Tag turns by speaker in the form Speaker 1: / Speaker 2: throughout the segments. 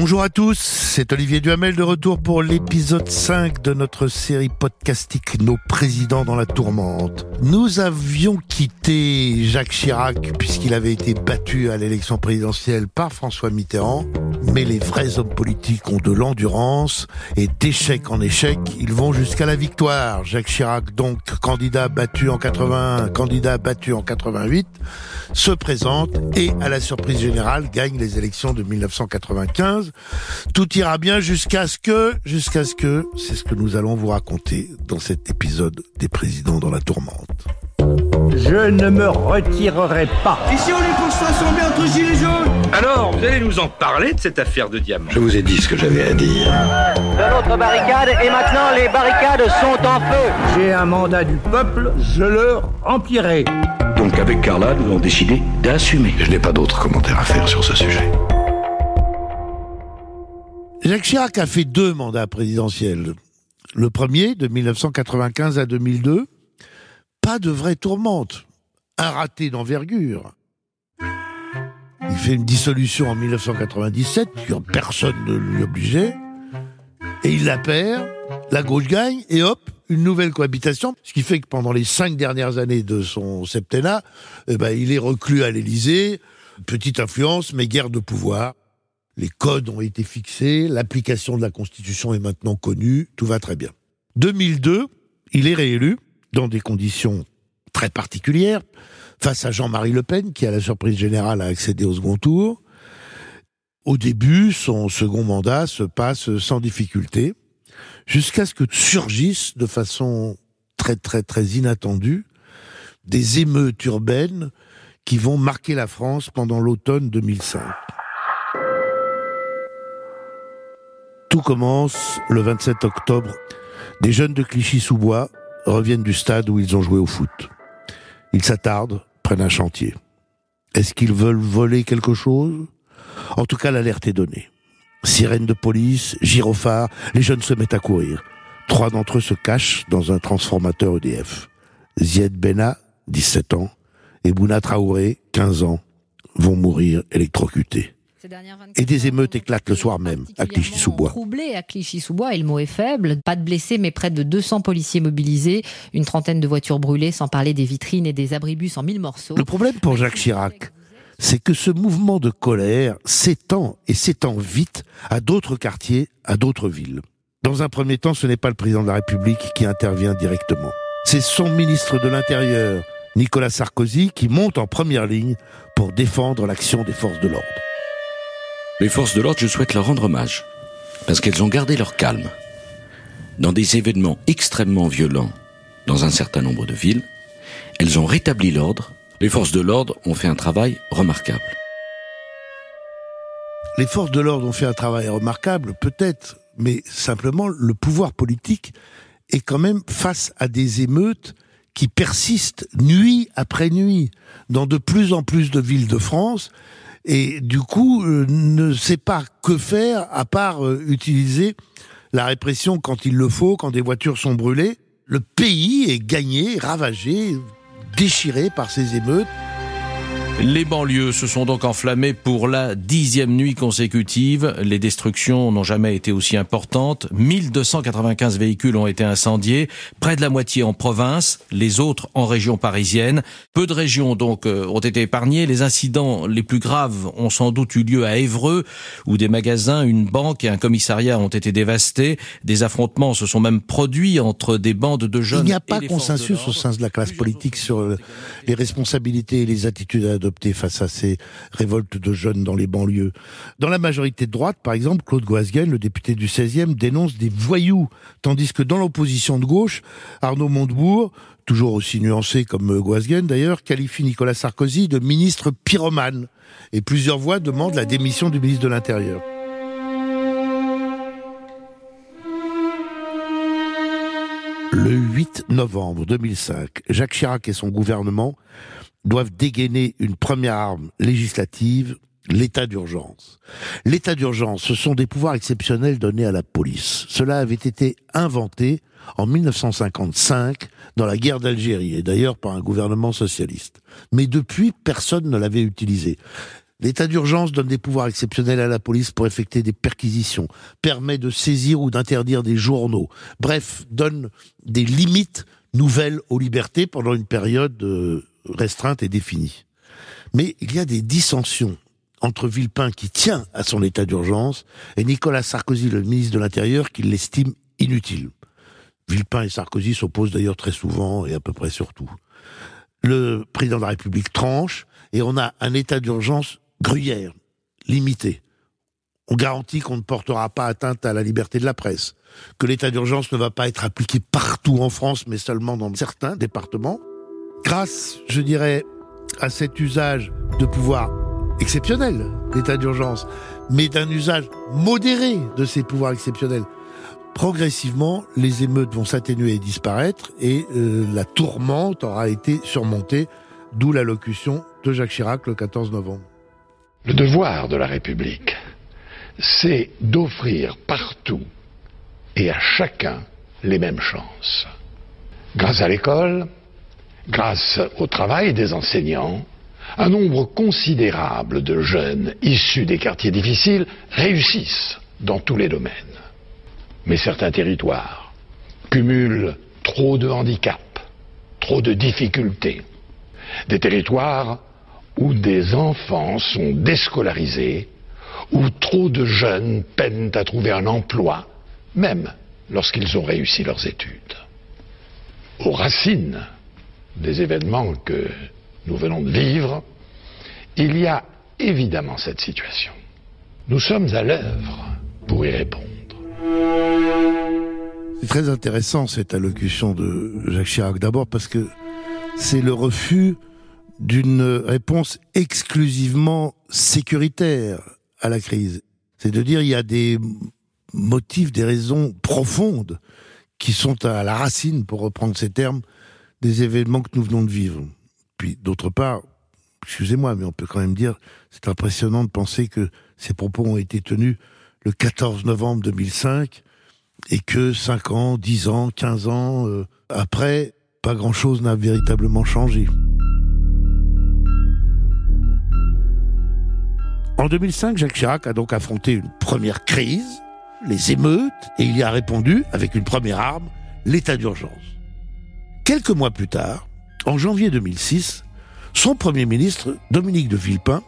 Speaker 1: Bonjour à tous, c'est Olivier Duhamel de retour pour l'épisode 5 de notre série podcastique Nos présidents dans la tourmente. Nous avions quitté Jacques Chirac puisqu'il avait été battu à l'élection présidentielle par François Mitterrand, mais les vrais hommes politiques ont de l'endurance et d'échec en échec, ils vont jusqu'à la victoire. Jacques Chirac, donc candidat battu en 81, candidat battu en 88, se présente et à la surprise générale gagne les élections de 1995 tout ira bien jusqu'à ce que, jusqu'à ce que, c'est ce que nous allons vous raconter dans cet épisode des présidents dans la tourmente.
Speaker 2: Je ne me retirerai pas.
Speaker 3: Ici on est pour se rassembler entre gilets jaunes
Speaker 4: Alors, vous allez nous en parler de cette affaire de diamant
Speaker 5: Je vous ai dit ce que j'avais à dire.
Speaker 6: De l'autre barricade, et maintenant les barricades sont en feu.
Speaker 2: J'ai un mandat du peuple, je le remplirai.
Speaker 5: Donc avec Carla, nous avons décidé d'assumer. Je n'ai pas d'autres commentaires à faire sur ce sujet.
Speaker 1: Jacques Chirac a fait deux mandats présidentiels. Le premier, de 1995 à 2002, pas de vraie tourmente. Un raté d'envergure. Il fait une dissolution en 1997, personne ne lui obligeait, et il la perd, la gauche gagne, et hop, une nouvelle cohabitation, ce qui fait que pendant les cinq dernières années de son septennat, eh ben, il est reclus à l'Élysée, petite influence, mais guerre de pouvoir. Les codes ont été fixés, l'application de la Constitution est maintenant connue, tout va très bien. 2002, il est réélu dans des conditions très particulières, face à Jean-Marie Le Pen, qui à la surprise générale a accédé au second tour. Au début, son second mandat se passe sans difficulté, jusqu'à ce que surgissent de façon très très très inattendue des émeutes urbaines qui vont marquer la France pendant l'automne 2005. Tout commence le 27 octobre. Des jeunes de Clichy-sous-Bois reviennent du stade où ils ont joué au foot. Ils s'attardent, prennent un chantier. Est-ce qu'ils veulent voler quelque chose? En tout cas, l'alerte est donnée. Sirène de police, gyrophare, les jeunes se mettent à courir. Trois d'entre eux se cachent dans un transformateur EDF. Zied Bena, 17 ans, et Bouna Traoré, 15 ans, vont mourir électrocutés. Et des émeutes éclatent le soir même à Clichy-sous-Bois.
Speaker 7: Troublé à Clichy-sous-Bois, et le mot est faible. Pas de blessés, mais près de 200 policiers mobilisés, une trentaine de voitures brûlées, sans parler des vitrines et des abribus en mille morceaux.
Speaker 1: Le problème pour Jacques Chirac, c'est que ce mouvement de colère s'étend et s'étend vite à d'autres quartiers, à d'autres villes. Dans un premier temps, ce n'est pas le président de la République qui intervient directement. C'est son ministre de l'Intérieur, Nicolas Sarkozy, qui monte en première ligne pour défendre l'action des forces de l'ordre.
Speaker 5: Les forces de l'ordre, je souhaite leur rendre hommage, parce qu'elles ont gardé leur calme. Dans des événements extrêmement violents dans un certain nombre de villes, elles ont rétabli l'ordre. Les forces de l'ordre ont fait un travail remarquable.
Speaker 1: Les forces de l'ordre ont fait un travail remarquable, peut-être, mais simplement le pouvoir politique est quand même face à des émeutes qui persistent nuit après nuit dans de plus en plus de villes de France et du coup euh, ne sait pas que faire à part euh, utiliser la répression quand il le faut, quand des voitures sont brûlées. Le pays est gagné, ravagé, déchiré par ces émeutes.
Speaker 8: Les banlieues se sont donc enflammées pour la dixième nuit consécutive. Les destructions n'ont jamais été aussi importantes. 1295 véhicules ont été incendiés, près de la moitié en province, les autres en région parisienne. Peu de régions donc euh, ont été épargnées. Les incidents les plus graves ont sans doute eu lieu à Évreux, où des magasins, une banque et un commissariat ont été dévastés. Des affrontements se sont même produits entre des bandes de jeunes. Il
Speaker 1: n'y a pas consensus au sein de la classe politique sur les responsabilités et les attitudes à adopter face à ces révoltes de jeunes dans les banlieues. Dans la majorité de droite, par exemple, Claude Goisguen, le député du 16e, dénonce des voyous, tandis que dans l'opposition de gauche, Arnaud Montebourg, toujours aussi nuancé comme Goisguen d'ailleurs, qualifie Nicolas Sarkozy de ministre pyromane. Et plusieurs voix demandent la démission du ministre de l'Intérieur. Le 8 novembre 2005, Jacques Chirac et son gouvernement doivent dégainer une première arme législative, l'état d'urgence. L'état d'urgence, ce sont des pouvoirs exceptionnels donnés à la police. Cela avait été inventé en 1955 dans la guerre d'Algérie, et d'ailleurs par un gouvernement socialiste. Mais depuis, personne ne l'avait utilisé. L'état d'urgence donne des pouvoirs exceptionnels à la police pour effectuer des perquisitions, permet de saisir ou d'interdire des journaux, bref, donne des limites nouvelles aux libertés pendant une période euh, restreinte et définie. Mais il y a des dissensions entre Villepin qui tient à son état d'urgence et Nicolas Sarkozy, le ministre de l'Intérieur, qui l'estime inutile. Villepin et Sarkozy s'opposent d'ailleurs très souvent et à peu près surtout. Le président de la République tranche et on a un état d'urgence gruyère, limité. On garantit qu'on ne portera pas atteinte à la liberté de la presse, que l'état d'urgence ne va pas être appliqué partout en France, mais seulement dans certains départements. Grâce, je dirais, à cet usage de pouvoir exceptionnel d'état d'urgence, mais d'un usage modéré de ces pouvoirs exceptionnels, progressivement, les émeutes vont s'atténuer et disparaître, et euh, la tourmente aura été surmontée, d'où l'allocution de Jacques Chirac le 14 novembre.
Speaker 9: Le devoir de la République, c'est d'offrir partout et à chacun les mêmes chances. Grâce à l'école, grâce au travail des enseignants, un nombre considérable de jeunes issus des quartiers difficiles réussissent dans tous les domaines. Mais certains territoires cumulent trop de handicaps, trop de difficultés. Des territoires où des enfants sont déscolarisés, où trop de jeunes peinent à trouver un emploi, même lorsqu'ils ont réussi leurs études. Aux racines des événements que nous venons de vivre, il y a évidemment cette situation. Nous sommes à l'œuvre pour y répondre.
Speaker 1: C'est très intéressant cette allocution de Jacques Chirac, d'abord parce que c'est le refus d'une réponse exclusivement sécuritaire à la crise. C'est de dire il y a des motifs, des raisons profondes qui sont à la racine, pour reprendre ces termes, des événements que nous venons de vivre. Puis d'autre part, excusez-moi, mais on peut quand même dire, c'est impressionnant de penser que ces propos ont été tenus le 14 novembre 2005 et que 5 ans, 10 ans, 15 ans euh, après, pas grand-chose n'a véritablement changé. En 2005, Jacques Chirac a donc affronté une première crise, les émeutes, et il y a répondu avec une première arme, l'état d'urgence. Quelques mois plus tard, en janvier 2006, son Premier ministre, Dominique de Villepin,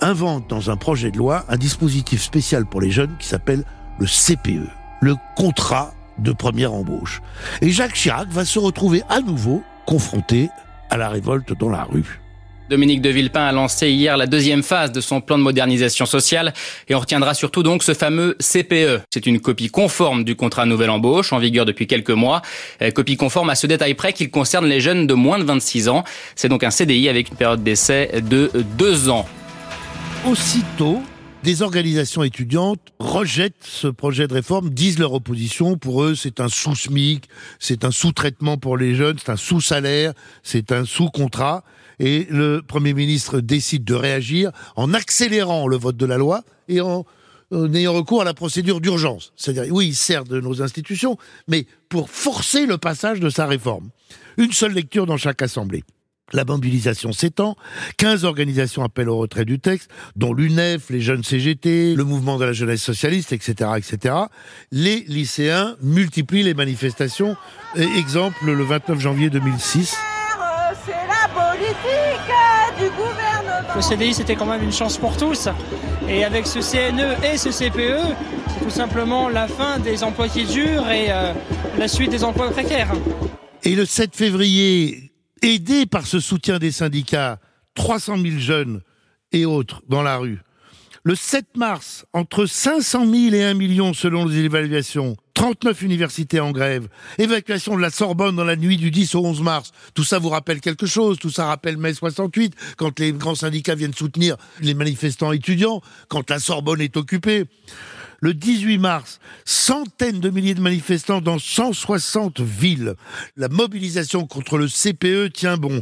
Speaker 1: invente dans un projet de loi un dispositif spécial pour les jeunes qui s'appelle le CPE, le contrat de première embauche. Et Jacques Chirac va se retrouver à nouveau confronté à la révolte dans la rue.
Speaker 10: Dominique de Villepin a lancé hier la deuxième phase de son plan de modernisation sociale et on retiendra surtout donc ce fameux CPE. C'est une copie conforme du contrat nouvelle embauche en vigueur depuis quelques mois. Euh, copie conforme à ce détail près qu'il concerne les jeunes de moins de 26 ans. C'est donc un CDI avec une période d'essai de deux ans.
Speaker 1: Aussitôt, des organisations étudiantes rejettent ce projet de réforme, disent leur opposition. Pour eux, c'est un sous-SMIC, c'est un sous-traitement pour les jeunes, c'est un sous-salaire, c'est un sous-contrat. Et le Premier ministre décide de réagir en accélérant le vote de la loi et en, ayant recours à la procédure d'urgence. C'est-à-dire, oui, il sert de nos institutions, mais pour forcer le passage de sa réforme. Une seule lecture dans chaque assemblée. La mobilisation s'étend, 15 organisations appellent au retrait du texte, dont l'UNEF, les jeunes CGT, le mouvement de la jeunesse socialiste, etc., etc. Les lycéens multiplient les manifestations. Exemple, le 29 janvier 2006.
Speaker 11: Le CDI, c'était quand même une chance pour tous. Et avec ce CNE et ce CPE, c'est tout simplement la fin des emplois qui durent et euh, la suite des emplois précaires.
Speaker 1: Et le 7 février, aidé par ce soutien des syndicats, 300 000 jeunes et autres dans la rue. Le 7 mars, entre 500 000 et 1 million selon les évaluations, 39 universités en grève, évacuation de la Sorbonne dans la nuit du 10 au 11 mars. Tout ça vous rappelle quelque chose, tout ça rappelle mai 68, quand les grands syndicats viennent soutenir les manifestants étudiants, quand la Sorbonne est occupée. Le 18 mars, centaines de milliers de manifestants dans 160 villes. La mobilisation contre le CPE tient bon.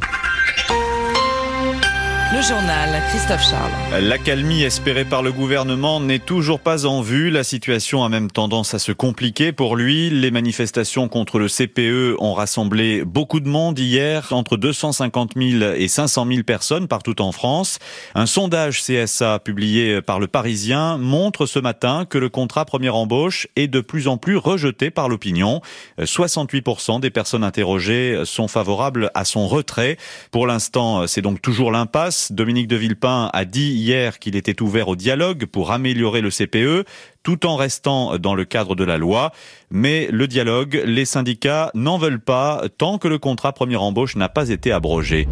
Speaker 12: Le journal, Christophe Charles.
Speaker 13: L'accalmie espérée par le gouvernement n'est toujours pas en vue. La situation a même tendance à se compliquer pour lui. Les manifestations contre le CPE ont rassemblé beaucoup de monde hier, entre 250 000 et 500 000 personnes partout en France. Un sondage CSA publié par le Parisien montre ce matin que le contrat première embauche est de plus en plus rejeté par l'opinion. 68% des personnes interrogées sont favorables à son retrait. Pour l'instant, c'est donc toujours l'impasse. Dominique de Villepin a dit hier qu'il était ouvert au dialogue pour améliorer le CPE tout en restant dans le cadre de la loi. Mais le dialogue, les syndicats n'en veulent pas tant que le contrat première embauche n'a pas été abrogé.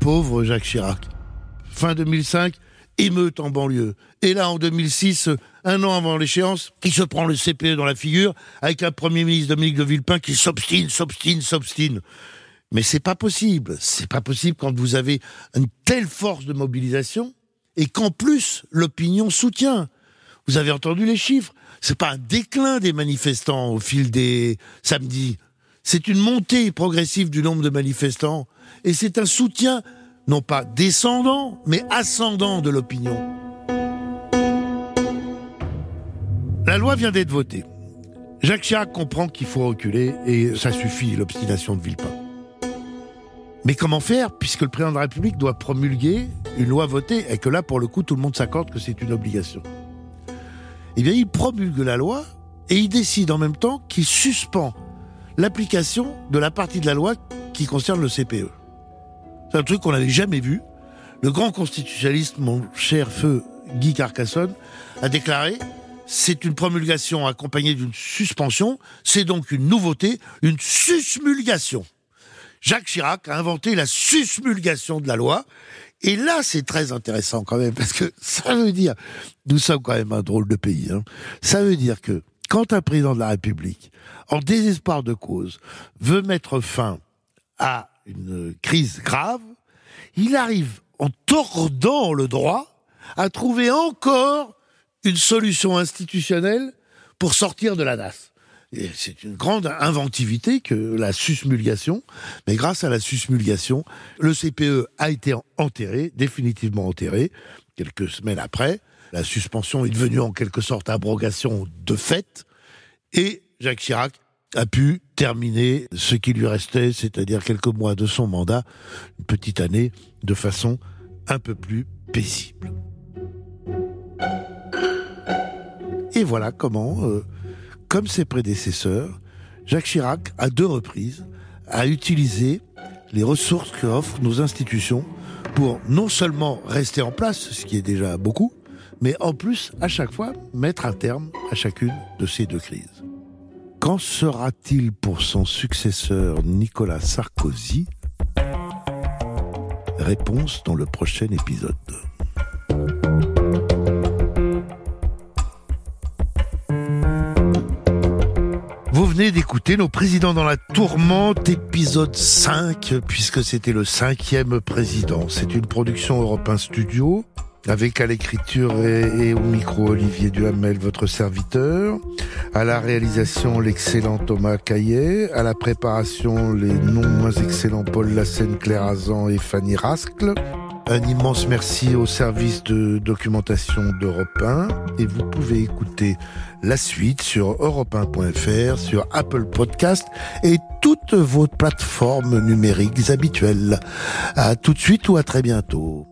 Speaker 1: Pauvre Jacques Chirac. Fin 2005, émeute en banlieue. Et là, en 2006, un an avant l'échéance, il se prend le CPE dans la figure avec un Premier ministre Dominique de Villepin qui s'obstine, s'obstine, s'obstine. Mais c'est pas possible. C'est pas possible quand vous avez une telle force de mobilisation et qu'en plus l'opinion soutient. Vous avez entendu les chiffres. C'est pas un déclin des manifestants au fil des samedis. C'est une montée progressive du nombre de manifestants et c'est un soutien non pas descendant mais ascendant de l'opinion. La loi vient d'être votée. Jacques Chirac comprend qu'il faut reculer et ça suffit l'obstination de Villepin. Mais comment faire puisque le président de la République doit promulguer une loi votée et que là, pour le coup, tout le monde s'accorde que c'est une obligation? Eh bien, il promulgue la loi et il décide en même temps qu'il suspend l'application de la partie de la loi qui concerne le CPE. C'est un truc qu'on n'avait jamais vu. Le grand constitutionnaliste, mon cher feu Guy Carcassonne, a déclaré c'est une promulgation accompagnée d'une suspension, c'est donc une nouveauté, une susmulgation. Jacques Chirac a inventé la susmulgation de la loi. Et là, c'est très intéressant quand même, parce que ça veut dire, nous sommes quand même un drôle de pays, hein, ça veut dire que quand un président de la République, en désespoir de cause, veut mettre fin à une crise grave, il arrive, en tordant le droit, à trouver encore une solution institutionnelle pour sortir de la NAS. C'est une grande inventivité que la susmulgation, mais grâce à la susmulgation, le CPE a été enterré, définitivement enterré, quelques semaines après. La suspension est devenue en quelque sorte abrogation de fait, et Jacques Chirac a pu terminer ce qui lui restait, c'est-à-dire quelques mois de son mandat, une petite année, de façon un peu plus paisible. Et voilà comment... Euh, comme ses prédécesseurs, Jacques Chirac, à deux reprises, a utilisé les ressources que offrent nos institutions pour non seulement rester en place, ce qui est déjà beaucoup, mais en plus, à chaque fois, mettre un terme à chacune de ces deux crises. Qu'en sera-t-il pour son successeur Nicolas Sarkozy? Réponse dans le prochain épisode. Venez d'écouter nos présidents dans la tourmente, épisode 5, puisque c'était le cinquième président. C'est une production Europe Studio, avec à l'écriture et, au micro Olivier Duhamel, votre serviteur, à la réalisation l'excellent Thomas Caillet, à la préparation les non moins excellents Paul Lassen, Claire Azan et Fanny Rascle, un immense merci au service de documentation d'Europe 1 et vous pouvez écouter la suite sur europe1.fr, sur Apple Podcast et toutes vos plateformes numériques habituelles. À tout de suite ou à très bientôt.